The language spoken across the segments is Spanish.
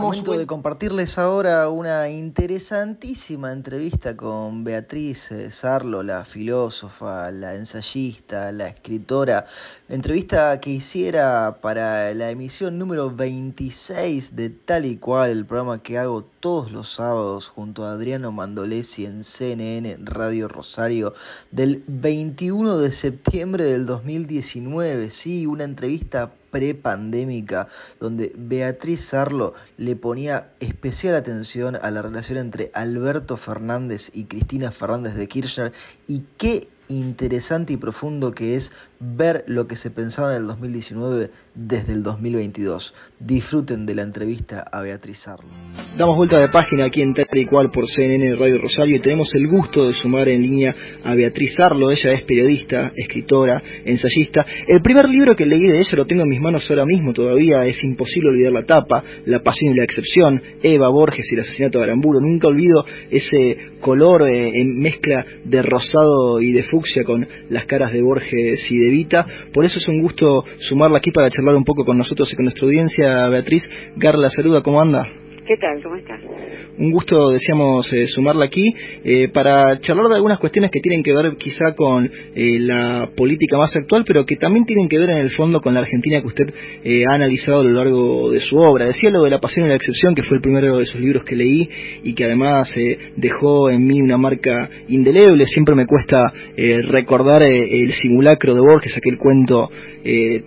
Momento de compartirles ahora una interesantísima entrevista con Beatriz eh, Sarlo, la filósofa, la ensayista, la escritora. entrevista que hiciera para la emisión número 26 de Tal y Cual, el programa que hago todos los sábados junto a Adriano Mandolesi en CNN Radio Rosario del 21 de septiembre del 2019. Sí, una entrevista prepandémica, donde Beatriz Sarlo le ponía especial atención a la relación entre Alberto Fernández y Cristina Fernández de Kirchner y qué interesante y profundo que es ver lo que se pensaba en el 2019 desde el 2022. Disfruten de la entrevista a Beatriz Arlo. Damos vuelta de página aquí en Tal y Cual por CNN Radio Rosario y tenemos el gusto de sumar en línea a Beatriz Arlo. Ella es periodista, escritora, ensayista. El primer libro que leí de ella lo tengo en mis manos ahora mismo todavía. Es imposible olvidar la tapa, La pasión y la excepción, Eva Borges y el asesinato de Aramburo. Nunca olvido ese color eh, en mezcla de rosado y de fucsia con las caras de Borges y de Evita. Por eso es un gusto sumarla aquí para charlar un poco con nosotros y con nuestra audiencia. Beatriz Garla, saluda, ¿cómo anda? ¿Qué tal? ¿Cómo estás? Un gusto, decíamos, eh, sumarla aquí eh, para charlar de algunas cuestiones que tienen que ver quizá con eh, la política más actual, pero que también tienen que ver en el fondo con la Argentina que usted ha analizado a lo largo de su obra. Decía lo de La Pasión y la Excepción, que fue el primero de sus libros que leí y que además dejó en mí una marca indeleble. Siempre me cuesta recordar el simulacro de Borges, aquel cuento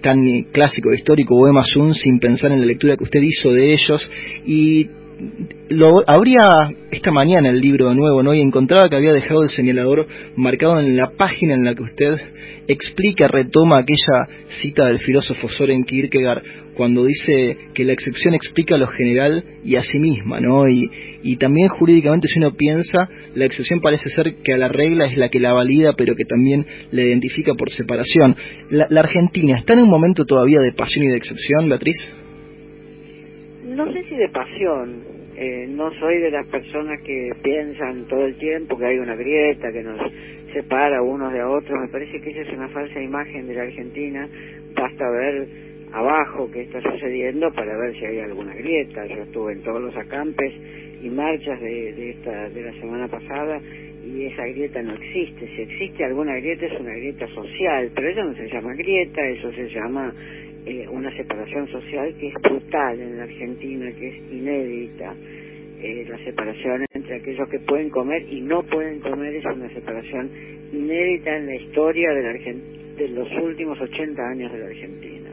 tan clásico, histórico, Bohema Sun, sin pensar en la lectura que usted hizo de ellos. Y lo abría esta mañana el libro de nuevo, ¿no? Y encontraba que había dejado el señalador marcado en la página en la que usted explica, retoma aquella cita del filósofo Soren Kierkegaard cuando dice que la excepción explica lo general y a sí misma, ¿no? Y, y también jurídicamente si uno piensa, la excepción parece ser que a la regla es la que la valida, pero que también la identifica por separación. La, la Argentina está en un momento todavía de pasión y de excepción, Beatriz? No sé si de pasión, eh, no soy de las personas que piensan todo el tiempo que hay una grieta que nos separa unos de otros. Me parece que esa es una falsa imagen de la Argentina. Basta ver abajo qué está sucediendo para ver si hay alguna grieta. Yo estuve en todos los acampes y marchas de, de, esta, de la semana pasada y esa grieta no existe. Si existe alguna grieta es una grieta social, pero eso no se llama grieta, eso se llama eh, una separación social que es brutal en la Argentina, que es inédita. Eh, la separación entre aquellos que pueden comer y no pueden comer es una separación inédita en la historia de, la de los últimos 80 años de la Argentina.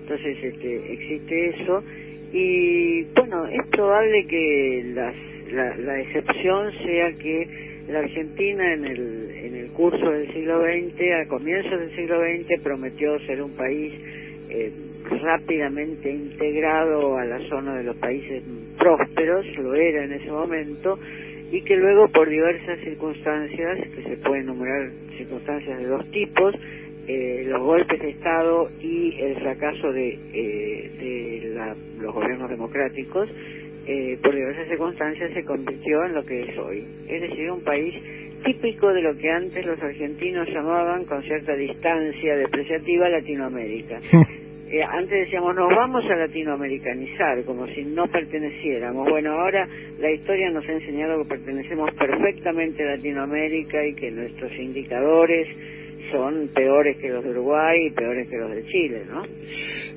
Entonces este, existe eso y bueno, es probable que las, la, la excepción sea que la Argentina en el, en el curso del siglo XX, a comienzos del siglo XX, prometió ser un país eh, rápidamente integrado a la zona de los países prósperos, lo era en ese momento, y que luego por diversas circunstancias, que se pueden enumerar circunstancias de dos tipos, eh, los golpes de Estado y el fracaso de, eh, los gobiernos democráticos, eh, por diversas circunstancias se convirtió en lo que es hoy. Es decir, un país típico de lo que antes los argentinos llamaban con cierta distancia depreciativa Latinoamérica. Eh, antes decíamos, nos vamos a latinoamericanizar, como si no perteneciéramos. Bueno, ahora la historia nos ha enseñado que pertenecemos perfectamente a Latinoamérica y que nuestros indicadores son peores que los de Uruguay y peores que los de Chile, ¿no?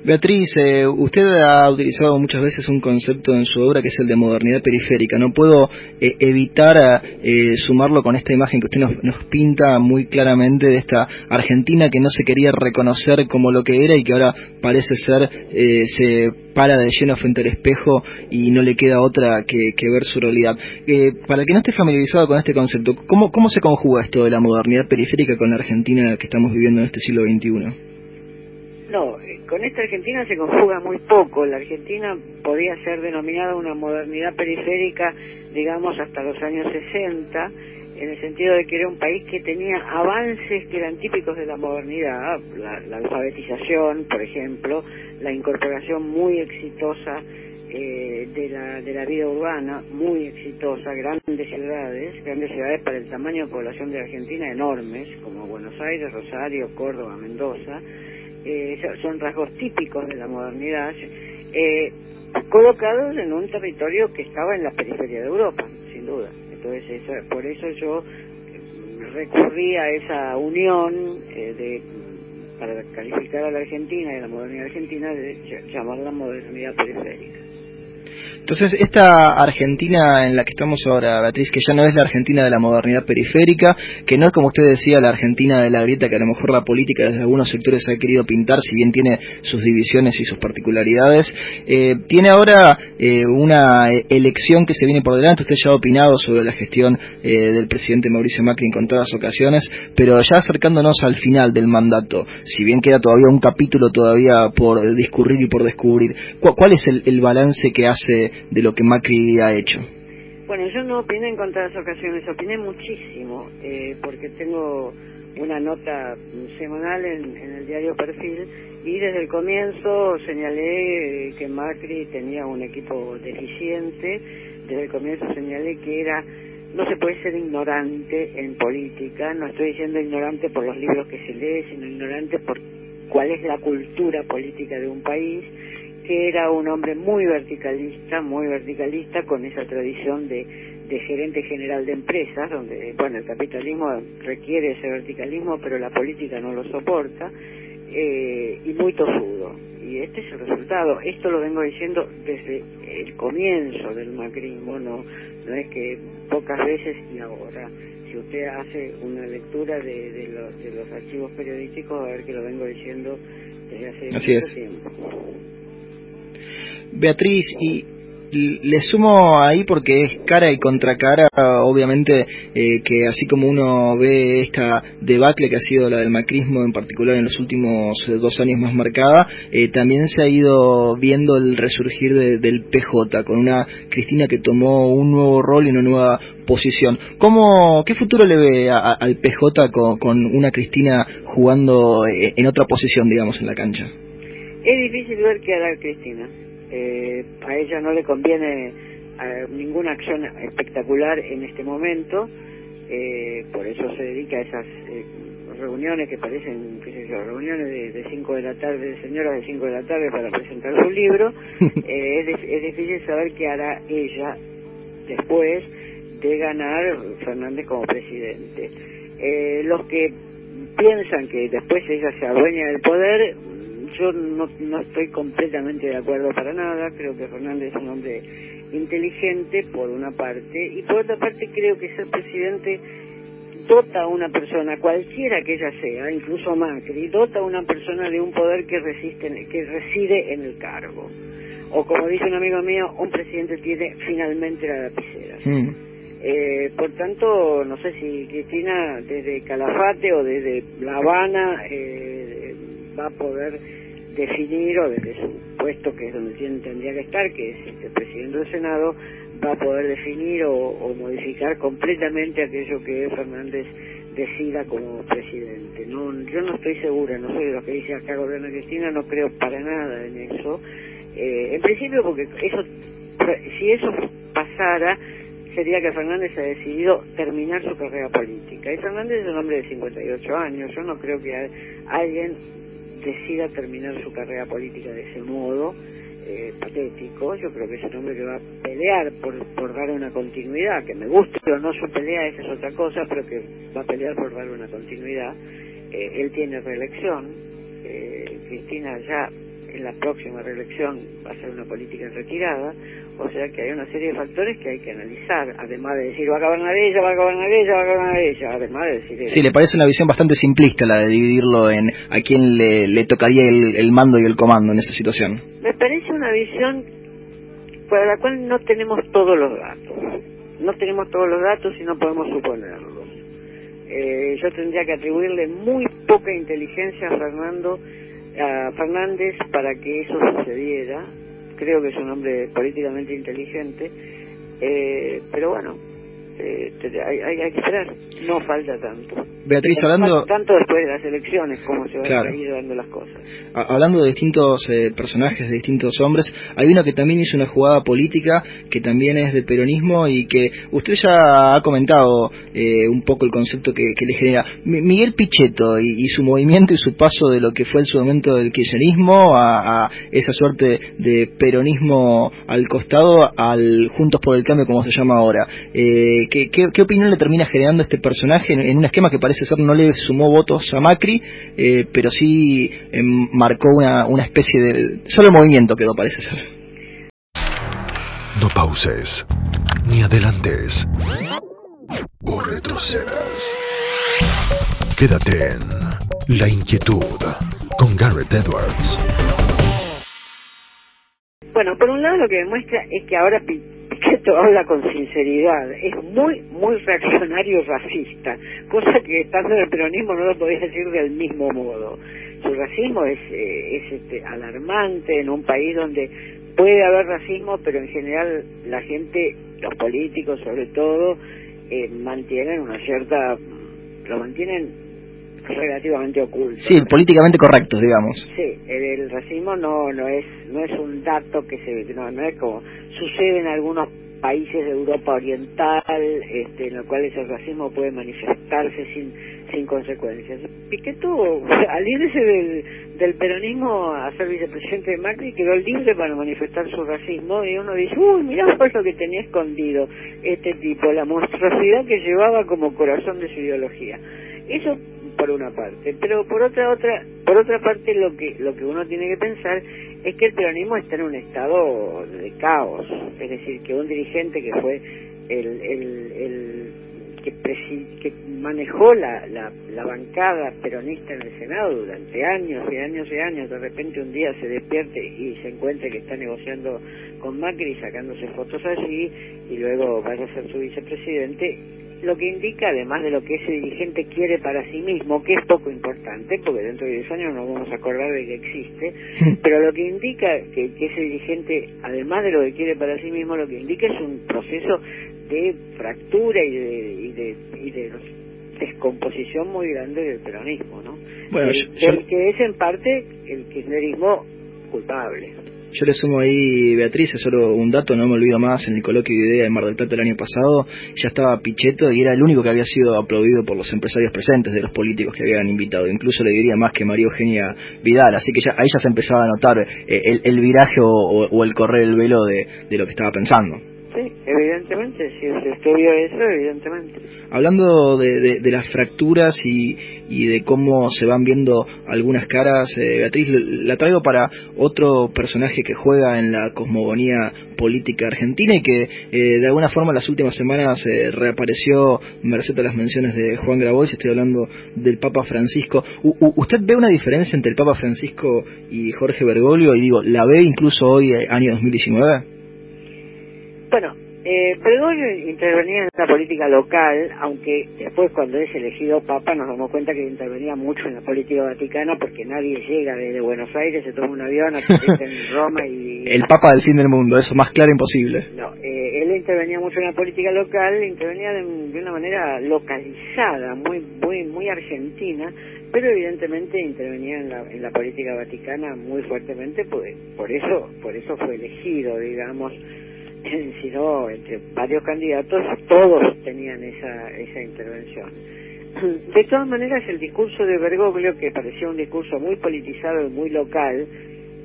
Beatriz, eh, usted ha utilizado muchas veces un concepto en su obra que es el de modernidad periférica. No puedo eh, evitar eh, sumarlo con esta imagen que usted nos, nos, pinta muy claramente de esta Argentina que no se quería reconocer como lo que era y que ahora parece ser se para de lleno frente al espejo y no le queda otra que, ver su realidad. para el que no esté familiarizado con este concepto, ¿cómo, ¿cómo se conjuga esto de la modernidad periférica con la Argentina que estamos viviendo en este siglo XXI? No, con esta Argentina se conjuga muy poco. La Argentina podía ser denominada una modernidad periférica, digamos, hasta los años 60, en el sentido de que era un país que tenía avances que eran típicos de la modernidad, la, alfabetización, por ejemplo, la incorporación muy exitosa eh, de, la, de la vida urbana, muy exitosa, grandes ciudades, grandes ciudades para el tamaño de población de Argentina enormes, como Buenos Aires, Rosario, Córdoba, Mendoza, eh, son rasgos típicos de la modernidad, eh, colocados en un territorio que estaba en la periferia de Europa, sin duda. Entonces, por eso yo recurrí a esa unión de para calificar a la Argentina y a la modernidad argentina de llamarla modernidad periférica. Entonces, esta Argentina en la que estamos ahora, Beatriz, que ya no es la Argentina de la modernidad periférica, que no es como usted decía, la Argentina de la grieta que a lo mejor la política desde algunos sectores ha querido pintar, si bien tiene sus divisiones y sus particularidades, eh, tiene ahora eh, una elección que se viene por delante. Usted ya ha opinado sobre la gestión eh, del presidente Mauricio Macri en contadas ocasiones, pero ya acercándonos al final del mandato, si bien queda todavía un capítulo todavía por discurrir y por descubrir, ¿cuál, es el balance que hace de lo que Macri ha hecho? Bueno, yo no opiné en contadas ocasiones, opiné muchísimo, eh, porque tengo una nota semanal en, el diario Perfil y desde el comienzo señalé que Macri tenía un equipo deficiente, desde el comienzo señalé que era no se puede ser ignorante en política, no estoy diciendo ignorante por los libros que se lee, sino ignorante por cuál es la cultura política de un país que era un hombre muy verticalista, muy verticalista con esa tradición de, de gerente general de empresas, donde, bueno, el capitalismo requiere ese verticalismo, pero la política no lo soporta, eh, y muy tosudo. Y este es el resultado. Esto lo vengo diciendo desde el comienzo del macrismo, no, no es que pocas veces y ahora. Si usted hace una lectura de, de, los, de los archivos periodísticos, a ver que lo vengo diciendo desde hace mucho tiempo. Beatriz, y le sumo ahí porque es cara y contra cara, obviamente, eh, que así como uno ve esta debacle que ha sido la del macrismo en particular en los últimos eh, dos años más marcada, eh, también se ha ido viendo el resurgir del PJ, con una Cristina que tomó un nuevo rol y una nueva posición. ¿Cómo, ¿Qué futuro le ve al PJ con, con una Cristina jugando en otra posición, digamos, en la cancha? Es difícil ver qué hará Cristina eh, a ella no le conviene eh, ninguna acción espectacular en este momento, eh, por eso se dedica a esas eh, reuniones que parecen, qué sé yo, reuniones de 5 de, la tarde, de señoras de 5 de la tarde para presentar su libro. es, es difícil saber qué hará ella después de ganar Fernández como presidente. los que piensan que después ella se adueña del poder yo no, no estoy completamente de acuerdo para nada, creo que Fernández es un hombre inteligente por una parte y por otra parte creo que ser presidente dota a una persona, cualquiera que ella sea, incluso Macri, dota a una persona de un poder que, resiste, que reside en el cargo. O como dice un amigo mío, un presidente tiene finalmente la lapicera. Mm. Eh, por tanto, no sé si Cristina desde Calafate o desde La Habana eh, va a poder definir o desde su puesto que es donde tendría que estar, que es el presidente del Senado, va a poder definir o, modificar completamente aquello que Fernández decida como presidente. No, yo no estoy segura, no soy de los que dice acá gobierna Cristina, no creo para nada en eso. Eh, en principio porque eso, si eso pasara, sería que Fernández ha decidido terminar su carrera política. Y Fernández es un hombre de 58 años, yo no creo que alguien decida terminar su carrera política de ese modo eh, patético, yo creo que es un hombre que va a pelear por, por dar una continuidad, que me guste o no su pelea, esa es otra cosa, pero que va a pelear por dar una continuidad. Eh, él tiene reelección, eh, Cristina ya en la próxima reelección va a ser una política retirada, o sea que hay una serie de factores que hay que analizar, además de decir va a ella, va a gobernar ella, va a gobernar ella, además de decir. Sí, le parece una visión bastante simplista la de dividirlo en a quién le, le tocaría el, el mando y el comando en esa situación. Me parece una visión para la cual no tenemos todos los datos. No tenemos todos los datos y no podemos suponerlos. Eh, yo tendría que atribuirle muy poca inteligencia a Fernando a Fernández para que eso sucediera. Creo que es un hombre políticamente inteligente, eh, pero bueno, eh, hay, hay que esperar, no falta tanto. Beatriz, hablando... Tanto después de las elecciones, como se van a ir dando las cosas. Hablando de distintos eh, personajes, de distintos hombres, hay uno que también hizo una jugada política, que también es del peronismo y que usted ya ha comentado eh, un poco el concepto que, le genera. Miguel Pichetto y, su movimiento y su paso de lo que fue en su momento del kirchnerismo a, esa suerte de peronismo al costado, al Juntos por el Cambio, como se llama ahora. Eh, ¿qué, qué, opinión le termina generando este personaje en un esquema que parece parece ser no le sumó votos a Macri, eh, pero sí eh, marcó una, una especie de... Solo el movimiento quedó, parece ser. No pauses, ni adelantes, o retrocedas. Quédate en La Inquietud con Garrett Edwards. Bueno, por un lado lo que demuestra es que ahora Pichetto habla con sinceridad, es muy, muy reaccionario racista, cosa que estando en el peronismo no lo podía decir del mismo modo. Su racismo es, eh, es este, alarmante en un país donde puede haber racismo, pero en general la gente, los políticos sobre todo, eh, mantienen una cierta, lo mantienen relativamente oculto. Sí, políticamente correctos, digamos. Sí, el, racismo no no es no es un dato que se no, no es como sucede en algunos países de Europa Oriental, este, en los cuales el racismo puede manifestarse sin sin consecuencias. Piqueto, al irse del, del peronismo a ser vicepresidente de Macri, quedó libre para manifestar su racismo y uno dice, uy, mirá por lo que tenía escondido este tipo, la monstruosidad que llevaba como corazón de su ideología. Eso por una parte, pero por otra otra por otra parte lo que lo que uno tiene que pensar es que el peronismo está en un estado de caos, es decir, que un dirigente que fue el, el, el que, que manejó la, la, la bancada peronista en el Senado durante años y años y años, de repente un día se despierte y se encuentre que está negociando con Macri sacándose fotos allí y luego vaya a ser su vicepresidente, lo que indica, además de lo que ese dirigente quiere para sí mismo, que es poco importante, porque dentro de 10 años no vamos a acordar de que existe, pero lo que indica que, ese dirigente, además de lo que quiere para sí mismo, lo que indica es un proceso de fractura y de, y de, y de descomposición muy grande del peronismo, ¿no? Bueno, el, que es en parte el kirchnerismo culpable. Yo le sumo ahí, Beatriz, es solo un dato, no me olvido más, en el coloquio de idea de Mar del Plata el año pasado, ya estaba Pichetto y era el único que había sido aplaudido por los empresarios presentes, de los políticos que habían invitado. Incluso le diría más que María Eugenia Vidal, así que ya, ahí ya se empezaba a notar eh, el, viraje o, el correr el velo de lo que estaba pensando. Evidentemente, si se estudió eso, evidentemente. Hablando de, de, las fracturas y, y, de cómo se van viendo algunas caras, eh, Beatriz, la traigo para otro personaje que juega en la cosmogonía política argentina y que eh, de alguna forma en las últimas semanas eh, reapareció merced a las menciones de Juan Grabois, estoy hablando del Papa Francisco. ¿Usted ve una diferencia entre el Papa Francisco y Jorge Bergoglio? Y digo, ¿la ve incluso hoy, año 2019? Bueno, eh, intervenía en la política local, aunque después cuando es elegido Papa nos damos cuenta que intervenía mucho en la política vaticana porque nadie llega desde Buenos Aires, se toma un avión, en Roma y... El Papa del fin del mundo, eso más claro imposible. No, eh, él intervenía mucho en la política local, intervenía de, una manera localizada, muy, muy, muy argentina, pero evidentemente intervenía en la, en la política vaticana muy fuertemente, pues, por eso, por eso fue elegido, digamos sino entre varios candidatos, todos tenían esa, esa intervención. De todas maneras, el discurso de Bergoglio, que parecía un discurso muy politizado y muy local,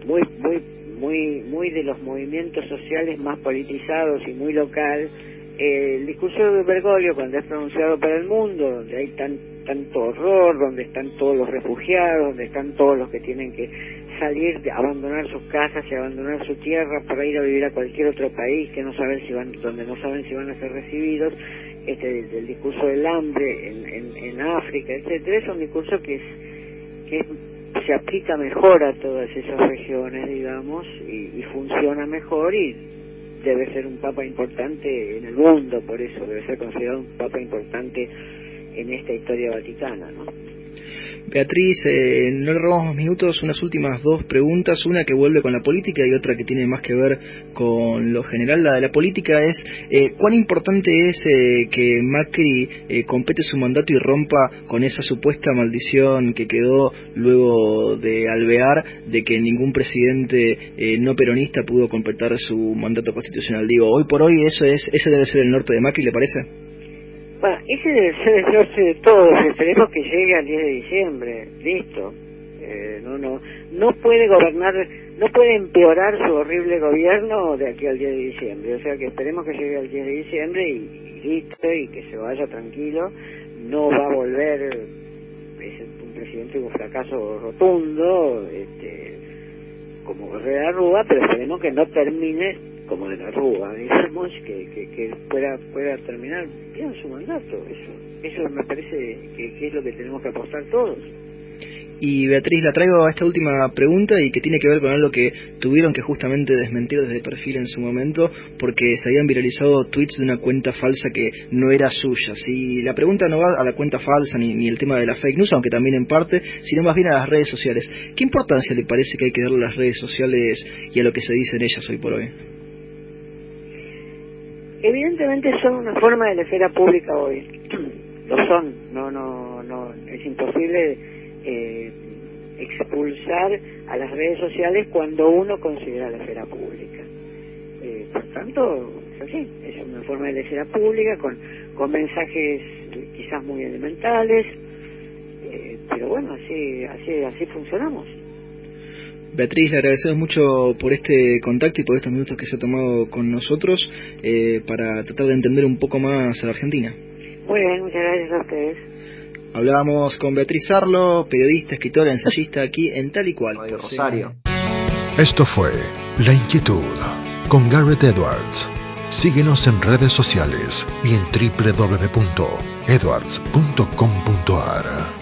muy, muy, muy, muy de los movimientos sociales más politizados y muy local, el discurso de Bergoglio, cuando es pronunciado para el mundo, donde hay tan, tanto horror, donde están todos los refugiados, donde están todos los que tienen que salir, abandonar sus casas y abandonar su tierra para ir a vivir a cualquier otro país que no saben si van, donde no saben si van a ser recibidos, este del, discurso del hambre en, en, África, etcétera, es un discurso que es que se aplica mejor a todas esas regiones, digamos, y, y funciona mejor y debe ser un papa importante en el mundo, por eso debe ser considerado un papa importante en esta historia vaticana, ¿no? Beatriz, eh, no le robamos minutos, unas últimas dos preguntas, una que vuelve con la política y otra que tiene más que ver con lo general. La de la política es, eh, ¿cuán importante es eh, que Macri compete su mandato y rompa con esa supuesta maldición que quedó luego de alvear de que ningún presidente no peronista pudo completar su mandato constitucional? Digo, hoy por hoy eso es, ese debe ser el norte de Macri, ¿le parece? Bueno, ese debe ser el norte de todos. Esperemos que llegue al 10 de diciembre. Listo. Eh, no, no, no puede gobernar, no puede empeorar su horrible gobierno de aquí al 10 de diciembre. O sea que esperemos que llegue al 10 de diciembre y, listo y que se vaya tranquilo. No va a volver, es un presidente un fracaso rotundo, este, como Herrera Rúa, pero esperemos que no termine como de la Rúa, digamos, que, que, pueda, pueda terminar bien su mandato. Eso, eso me parece que, es lo que tenemos que apostar todos. Y Beatriz, la traigo a esta última pregunta y que tiene que ver con algo que tuvieron que justamente desmentir desde perfil en su momento porque se habían viralizado tweets de una cuenta falsa que no era suya. Si la pregunta no va a la cuenta falsa ni, ni el tema de la fake news, aunque también en parte, sino más bien a las redes sociales. ¿Qué importancia le parece que hay que darle a las redes sociales y a lo que se dice en ellas hoy por hoy? Evidentemente son una forma de la esfera pública hoy. Lo son, no, no, no, es imposible eh, expulsar a las redes sociales cuando uno considera la esfera pública. Eh, por tanto, es así, es una forma de la esfera pública con, con mensajes quizás muy elementales, eh, pero bueno, así, así, así funcionamos. Beatriz, le agradecemos mucho por este contacto y por estos minutos que se ha tomado con nosotros eh, para tratar de entender un poco más a la Argentina. Muy bien, muchas gracias a ustedes. Hablábamos con Beatriz Arlo, periodista, escritora, ensayista aquí en Tal y Cual. Rosario. Esto fue La Inquietud con Garrett Edwards. Síguenos en redes sociales y en www.edwards.com.ar.